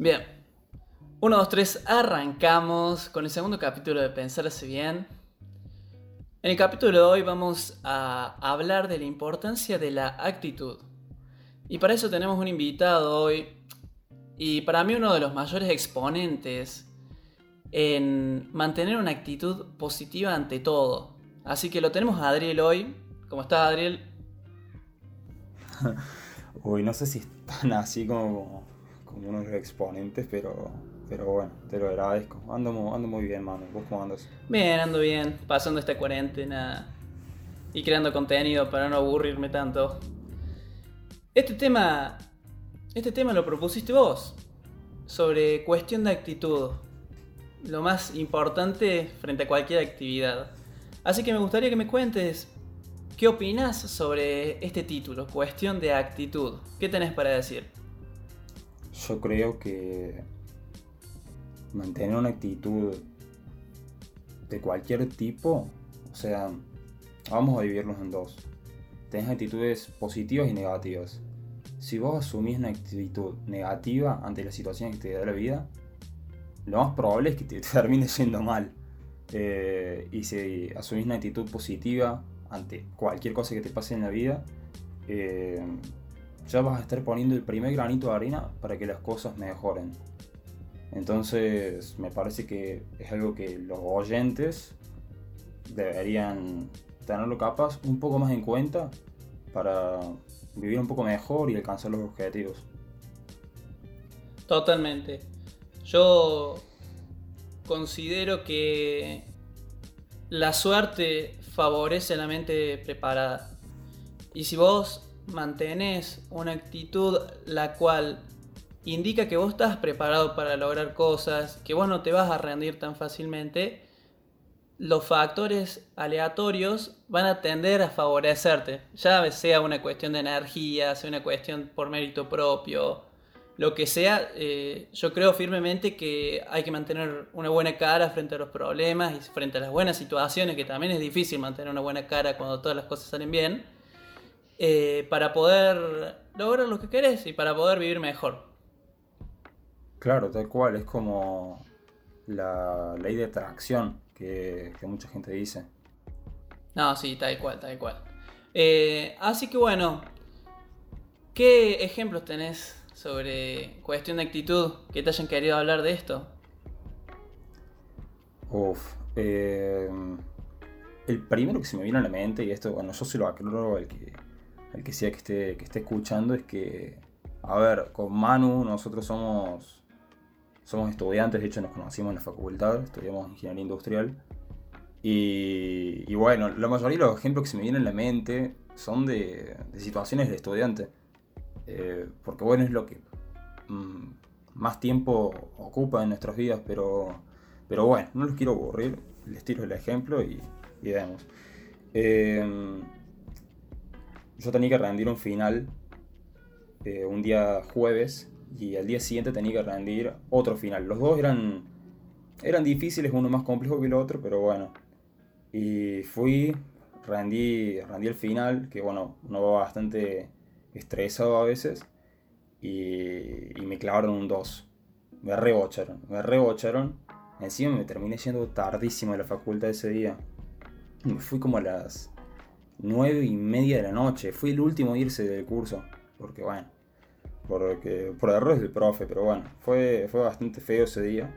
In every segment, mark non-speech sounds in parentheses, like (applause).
Bien. 1, 2, 3, arrancamos con el segundo capítulo de Pensarse Bien. En el capítulo de hoy vamos a hablar de la importancia de la actitud. Y para eso tenemos un invitado hoy, y para mí uno de los mayores exponentes en mantener una actitud positiva ante todo. Así que lo tenemos a Adriel hoy. ¿Cómo está Adriel? (laughs) Uy, no sé si están así como como unos exponentes, pero, pero bueno, te lo agradezco. Ando, ando muy bien, mano. ¿Vos cómo andas? Bien, ando bien, pasando esta cuarentena y creando contenido para no aburrirme tanto. Este tema, este tema lo propusiste vos, sobre cuestión de actitud, lo más importante frente a cualquier actividad. Así que me gustaría que me cuentes qué opinas sobre este título, cuestión de actitud. ¿Qué tenés para decir? Yo creo que mantener una actitud de cualquier tipo, o sea, vamos a dividirlos en dos. Tenés actitudes positivas y negativas. Si vos asumís una actitud negativa ante la situación que te da la vida, lo más probable es que te (laughs) termine yendo mal. Eh, y si asumís una actitud positiva ante cualquier cosa que te pase en la vida, eh, ya vas a estar poniendo el primer granito de arena para que las cosas mejoren. Entonces me parece que es algo que los oyentes deberían tenerlo capaz un poco más en cuenta para vivir un poco mejor y alcanzar los objetivos. Totalmente. Yo considero que la suerte favorece la mente preparada. Y si vos mantenés una actitud la cual indica que vos estás preparado para lograr cosas, que vos no te vas a rendir tan fácilmente, los factores aleatorios van a tender a favorecerte. Ya sea una cuestión de energía, sea una cuestión por mérito propio, lo que sea, eh, yo creo firmemente que hay que mantener una buena cara frente a los problemas y frente a las buenas situaciones, que también es difícil mantener una buena cara cuando todas las cosas salen bien eh, para poder lograr lo que querés y para poder vivir mejor. Claro, tal cual, es como la ley de atracción que, mucha gente dice. No, sí, tal cual, tal cual. Eh, así que bueno, ¿qué ejemplos tenés sobre cuestión de actitud que te hayan querido hablar de esto? Uf, eh, el primero que se me vino a la mente, y esto, bueno, yo se lo aclaro al que, el que sea que esté, que esté escuchando, es que, a ver, con Manu nosotros somos, somos estudiantes, de hecho nos conocimos en la facultad, estudiamos ingeniería industrial. Y, bueno, la mayoría de los ejemplos que se me vienen a la mente son de, situaciones de estudiante. Eh, porque bueno, es lo que mm, más tiempo ocupa en nuestras vidas, pero, pero bueno, no los quiero aburrir, les tiro el ejemplo y, y vemos. Eh, yo tenía que rendir un final eh, un día jueves y al día siguiente tenía que rendir otro final. Los dos eran, eran difíciles, uno más complejo que el otro, pero bueno. Y fui, rendí, rendí el final, que bueno, uno va bastante estresado a veces, y, me clavaron un 2. Me rebocharon, me rebocharon. Encima me terminé yendo tardísimo a la facultad ese día. Me fui como a las 9 y media de la noche. Fui el último a irse del curso. Porque bueno, porque, por errores del profe, pero bueno, fue, fue bastante feo ese día.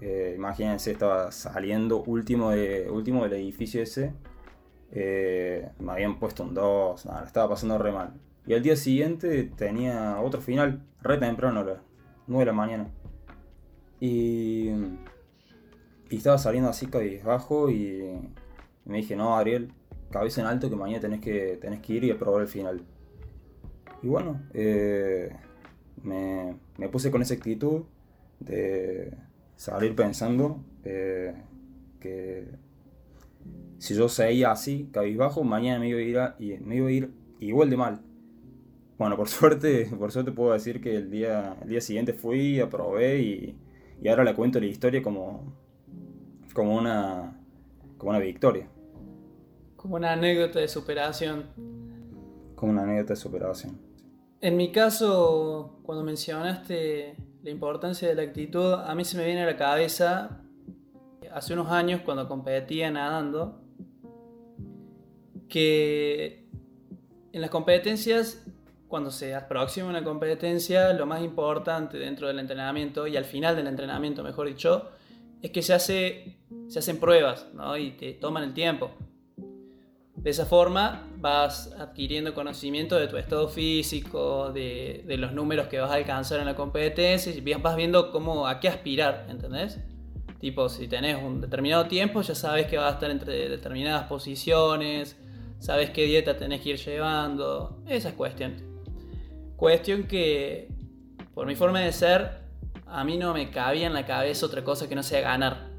Eh, imagínense, estaba saliendo último, de, último del edificio ese. Eh, me habían puesto un 2, nada, estaba pasando re mal. Y al día siguiente tenía otro final, re temprano, a las 9 de la mañana. Y, y estaba saliendo así cabizbajo y me dije, no, Ariel, cabeza en alto que mañana tenés que, tenés que ir y aprobar el final. Y bueno, eh, me, puse con esa actitud de salir pensando eh, que si yo seguía así, cabizbajo, mañana me iba a ir, me iba a ir igual de mal. Bueno, por (laughs) suerte, por suerte puedo decir que el día, el día siguiente fui, aprobé y, y ahora le cuento la historia como, como, una, como una victoria. Como una anécdota de superación. Como una anécdota de superación. En mi caso, cuando mencionaste la importancia de la actitud, a mí se me viene a la cabeza hace unos años cuando competía nadando, que en las competencias, cuando se aproxima una competencia, lo más importante dentro del entrenamiento y al final del entrenamiento, mejor dicho, es que se, hace, se hacen pruebas y te toman el tiempo. De esa forma vas adquiriendo conocimiento de tu estado físico, de, los números que vas a alcanzar en la competencia y vas viendo cómo, a qué aspirar, ¿entendés? Tipo, si tenés un determinado tiempo, ya sabes que vas a estar entre determinadas posiciones, sabes qué dieta tenés que ir llevando, esa es cuestión. Cuestión que, por mi forma de ser, a mí no me cabía en la cabeza otra cosa que no sea ganar.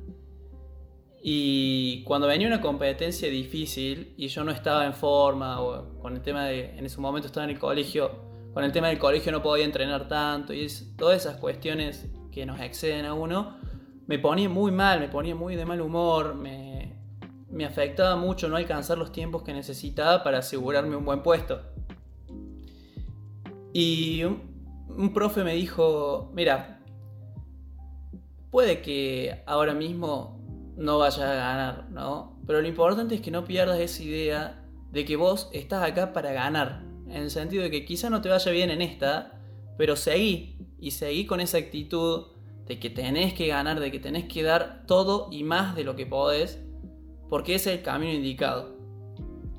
Y cuando venía una competencia difícil y yo no estaba en forma o con el tema de, en ese momento estaba en el colegio, con el tema del colegio no podía entrenar tanto y todas esas cuestiones que nos exceden a uno, me ponía muy mal, me ponía muy de mal humor, me, me afectaba mucho no alcanzar los tiempos que necesitaba para asegurarme un buen puesto. Y un profe me dijo, mira, puede que ahora mismo no vayas a ganar, ¿no? Pero lo importante es que no pierdas esa idea de que vos estás acá para ganar. En el sentido de que quizá no te vaya bien en esta, pero seguí. Y seguí con esa actitud de que tenés que ganar, de que tenés que dar todo y más de lo que podés, porque ese es el camino indicado.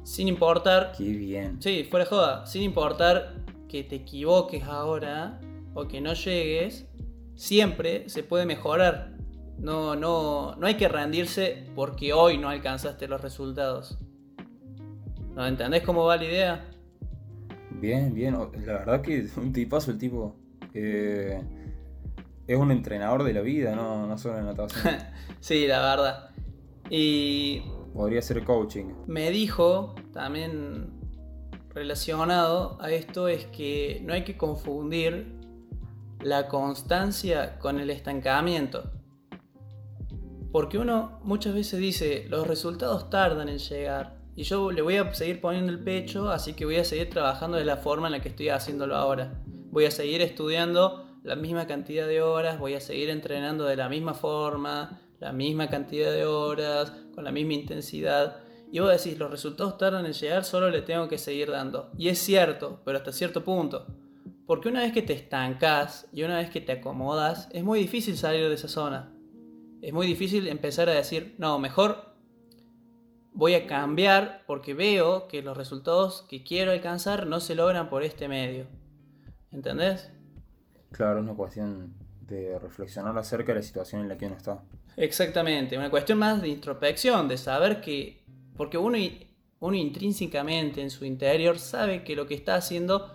Sin importar. Qué bien. Sí, fuera joda. Sin importar que te equivoques ahora o que no llegues, siempre se puede mejorar. No, no, no hay que rendirse porque hoy no alcanzaste los resultados. ¿No entendés cómo va la idea? Bien, bien. La verdad que es un tipazo el tipo. Eh, es un entrenador de la vida, no, no solo en natación. (laughs) sí, la verdad. Y. Podría ser coaching. Me dijo, también relacionado a esto, es que no hay que confundir la constancia con el estancamiento. Porque uno muchas veces dice, los resultados tardan en llegar. Y yo le voy a seguir poniendo el pecho, así que voy a seguir trabajando de la forma en la que estoy haciéndolo ahora. Voy a seguir estudiando la misma cantidad de horas, voy a seguir entrenando de la misma forma, la misma cantidad de horas, con la misma intensidad. Y vos decís, los resultados tardan en llegar, solo le tengo que seguir dando. Y es cierto, pero hasta cierto punto. Porque una vez que te estancas y una vez que te acomodas, es muy difícil salir de esa zona es muy difícil empezar a decir, no, mejor voy a cambiar porque veo que los resultados que quiero alcanzar no se logran por este medio. ¿Entendés? Claro, es una cuestión de reflexionar acerca de la situación en la que uno está. Exactamente, una cuestión más de introspección, de saber que, porque uno, uno intrínsecamente en su interior sabe que lo que está haciendo,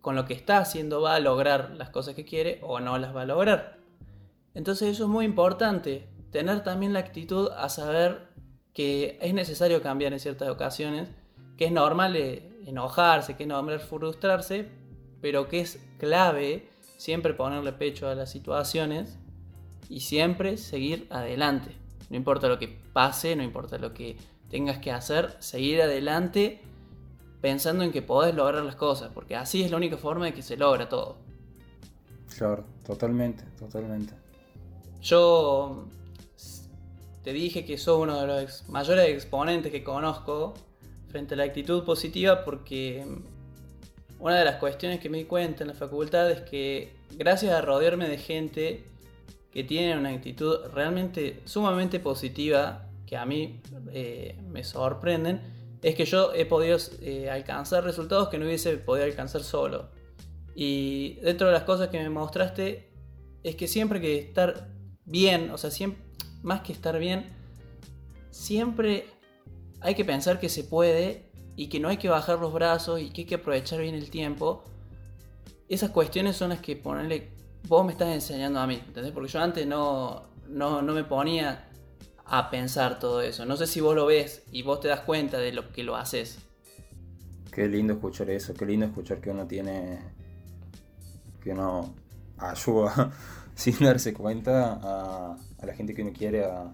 con lo que está haciendo va a lograr las cosas que quiere o no las va a lograr. Entonces eso es muy importante, tener también la actitud a saber que es necesario cambiar en ciertas ocasiones, que es normal eh, enojarse, que es normal frustrarse, pero que es clave siempre ponerle pecho a las situaciones y siempre seguir adelante. No importa lo que pase, no importa lo que tengas que hacer, seguir adelante pensando en que podés lograr las cosas, porque así es la única forma de que se logra todo. Claro, totalmente, totalmente. Yo te dije que soy uno de los mayores exponentes que conozco frente a la actitud positiva porque una de las cuestiones que me di cuenta en la facultad es que gracias a rodearme de gente que tiene una actitud realmente sumamente positiva, que a mí eh, me sorprenden, es que yo he podido eh, alcanzar resultados que no hubiese podido alcanzar solo. Y dentro de las cosas que me mostraste es que siempre que estar bien, o sea, siempre, más que estar bien, siempre hay que pensar que se puede y que no hay que bajar los brazos y que hay que aprovechar bien el tiempo. Esas cuestiones son las que ponerle, vos me estás enseñando a mí, ¿entendés? Porque yo antes no, no, no me ponía a pensar todo eso. No sé si vos lo ves y vos te das cuenta de lo que lo haces. Qué lindo escuchar eso, qué lindo escuchar que uno tiene, que uno ayuda (laughs) sin darse cuenta a, la gente que uno quiere a,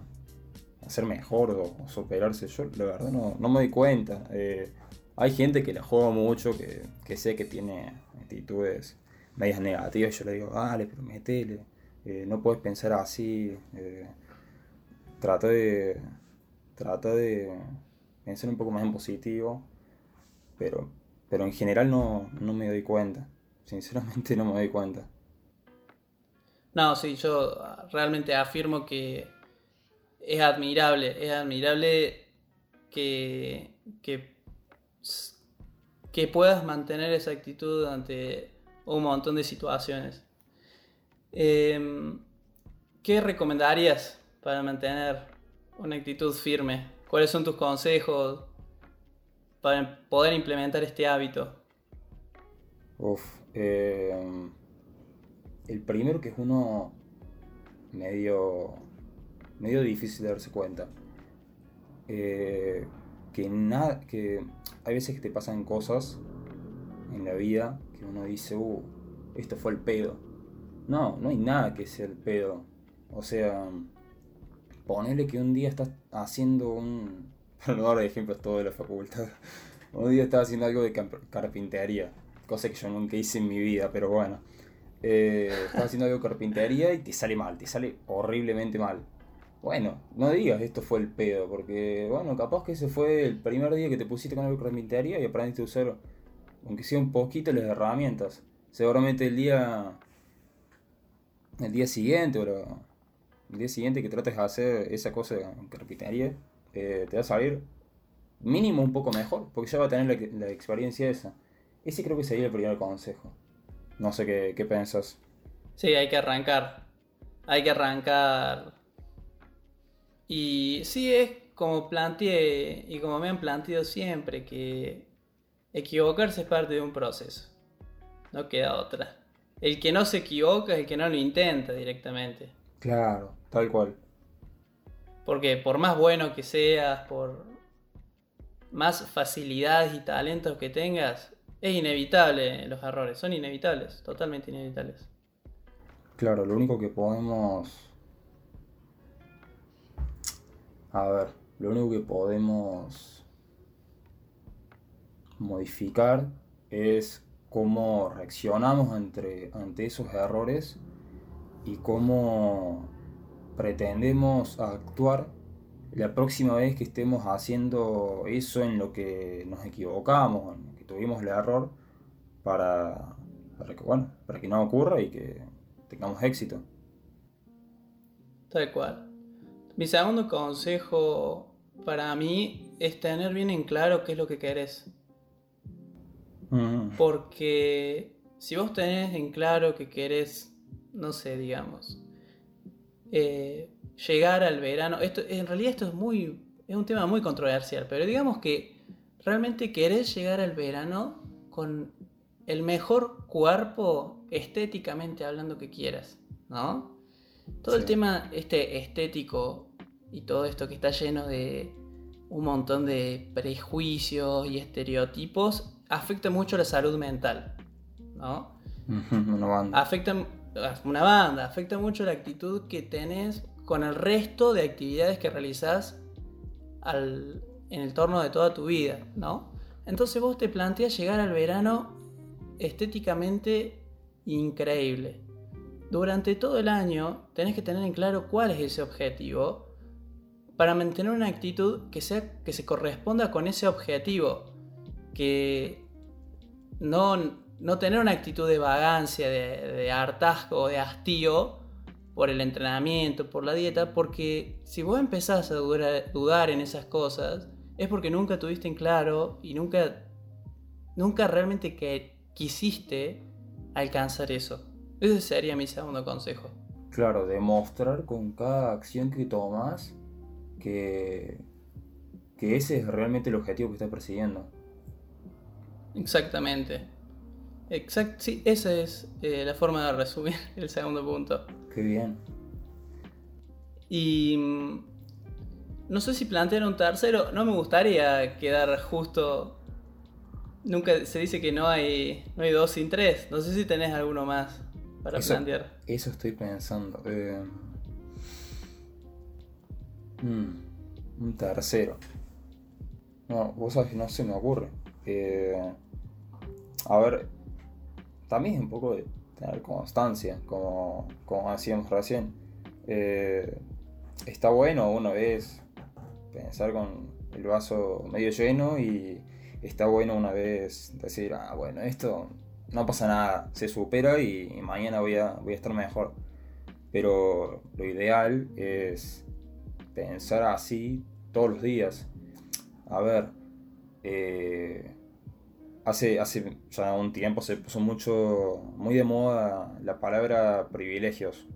ser mejor o, superarse. Yo la verdad no, me doy cuenta. Eh, hay gente que la juega mucho, que, sé que tiene actitudes medias negativas, yo le digo, dale, pero metele, eh, no puedes pensar así, eh, trata de, trata de pensar un poco más en positivo, pero, pero en general no, no me doy cuenta, sinceramente (laughs) no me doy cuenta. No, sí, yo realmente afirmo que es admirable, es admirable que, que, puedas mantener esa actitud ante un montón de situaciones. Em, ¿Qué recomendarías para mantener una actitud firme? ¿Cuáles son tus consejos para poder implementar este hábito? Uf, em, el primero que es uno medio, medio difícil de darse cuenta. Eh, que nada, que hay veces que te pasan cosas en la vida que uno dice, uh, esto fue el pedo. No, no hay nada que sea el pedo. O sea, ponele que un día estás haciendo un. (laughs) Para no dar ejemplos todo de la facultad. Un día estás haciendo algo de carpintería. Cosa que yo nunca hice en mi vida, pero bueno. Eh, estás haciendo algo de carpintería y te sale mal, te sale horriblemente mal. Bueno, no digas esto fue el pedo, porque bueno, capaz que ese fue el primer día que te pusiste con algo de carpintería y aprendiste a usar, aunque sea un poquito, las herramientas. Seguramente el día el día siguiente o el día siguiente que trates de hacer esa cosa en carpintería, eh, te va a salir mínimo un poco mejor, porque ya va a tener la, experiencia esa. Ese creo que sería el primer consejo. No sé qué, qué piensas. Sí, hay que arrancar. Hay que arrancar. Y sí, es como planteé y como me han planteado siempre, que equivocarse es parte de un proceso. No queda otra. El que no se equivoca es el que no lo intenta directamente. Claro, tal cual. Porque por más bueno que seas, por más facilidades y talentos que tengas, es inevitable los errores, son inevitables, totalmente inevitables. Claro, lo único que podemos... A ver, lo único que podemos modificar es cómo reaccionamos ante, esos errores y cómo pretendemos actuar la próxima vez que estemos haciendo eso en lo que nos equivocamos, en lo que tuvimos el error, para, para que bueno, para que no ocurra y que tengamos éxito. Tal cual. Mi segundo consejo para mí es tener bien en claro qué es lo que querés. Porque si vos tenés en claro que querés, no sé, digamos, eh, llegar al verano, esto, en realidad esto es muy, es un tema muy controversial, pero digamos que realmente querés llegar al verano con el mejor cuerpo estéticamente hablando que quieras, ¿no? Todo el tema este estético y todo esto que está lleno de un montón de prejuicios y estereotipos afecta mucho la salud mental, ¿no? (laughs) una banda. Afecta una banda, afecta mucho la actitud que tenés con el resto de actividades que realizás en el torno de toda tu vida, ¿no? Entonces vos te planteas llegar al verano estéticamente increíble. Durante todo el año tenés que tener en claro cuál es ese objetivo para mantener una actitud que, sea, que se corresponda con ese objetivo que no, tener una actitud de vagancia, de, hartazgo, de hastío por el entrenamiento, por la dieta, porque si vos empezás a dudar, en esas cosas, es porque nunca tuviste en claro y nunca, nunca realmente que quisiste alcanzar eso. Ese sería mi segundo consejo. Claro, demostrar con cada acción que tomas que, que ese es realmente el objetivo que estás persiguiendo. Exactamente. Exact sí, esa es eh, la forma de resumir (laughs) el segundo punto. Qué bien. Y mm, no sé si plantear un tercero, no me gustaría quedar justo... Nunca se dice que no hay, no hay dos sin tres. No sé si tenés alguno más para plantear. Eso estoy pensando. Eh, mm, un tercero. No, vos sabés que no se me ocurre. Eh, a ver, también es un poco de tener constancia, como, como hacíamos recién. Eh, está bueno una vez pensar con el vaso medio lleno y está bueno una vez decir, ah, bueno, esto no pasa nada, se supera y, mañana voy a, voy a estar mejor. Pero lo ideal es pensar así todos los días. A ver, eh, hace, hace ya un tiempo se puso mucho, muy de moda la palabra privilegios.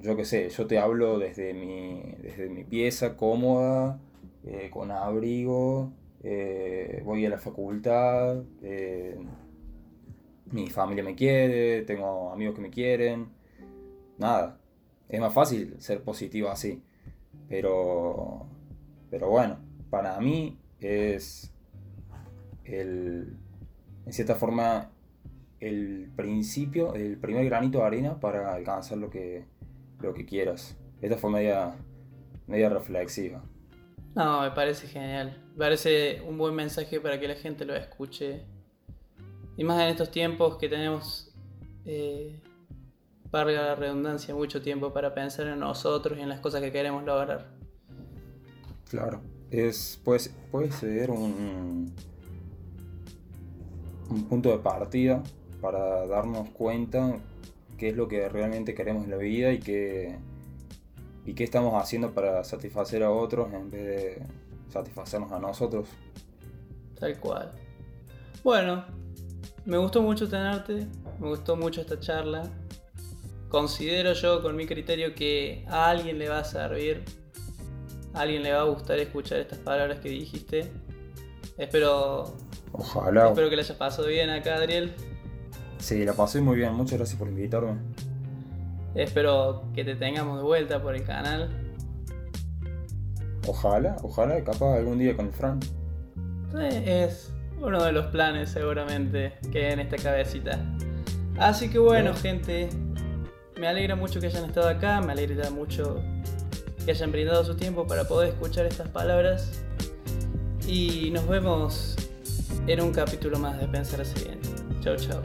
Yo qué sé, yo te hablo desde mi, desde mi pieza cómoda, eh, con abrigo, eh, voy a la facultad, mi familia me quiere, tengo amigos que me quieren, nada, es más fácil ser positivo así. Pero, pero bueno, para mí es el, en cierta forma el principio, el primer granito de arena para alcanzar lo que, lo que quieras. Esta fue media, media reflexiva. No, me parece genial. Me parece un buen mensaje para que la gente lo escuche. Y más en estos tiempos que tenemos, eh, la redundancia, mucho tiempo para pensar en nosotros y en las cosas que queremos lograr. Claro, es, puede, puede ser un, un punto de partida para darnos cuenta qué es lo que realmente queremos en la vida y qué, y qué estamos haciendo para satisfacer a otros en vez de satisfacernos a nosotros. Tal cual. Bueno, me gustó mucho tenerte, me gustó mucho esta charla. Considero yo con mi criterio que a alguien le va a servir, a alguien le va a gustar escuchar estas palabras que dijiste. Espero Ojalá. Espero que le hayas pasado bien acá, Adriel. Sí, la pasé muy bien. Muchas gracias por invitarme. Espero que te tengamos de vuelta por el canal. Ojalá, ojalá, capaz algún día con el Fran. Es uno de los planes seguramente que hay en esta cabecita. Así que bueno, gente, me alegra mucho que hayan estado acá, me alegra mucho que hayan brindado su tiempo para poder escuchar estas palabras. Y nos vemos en un capítulo más de Pensar así bien. Chao, chao.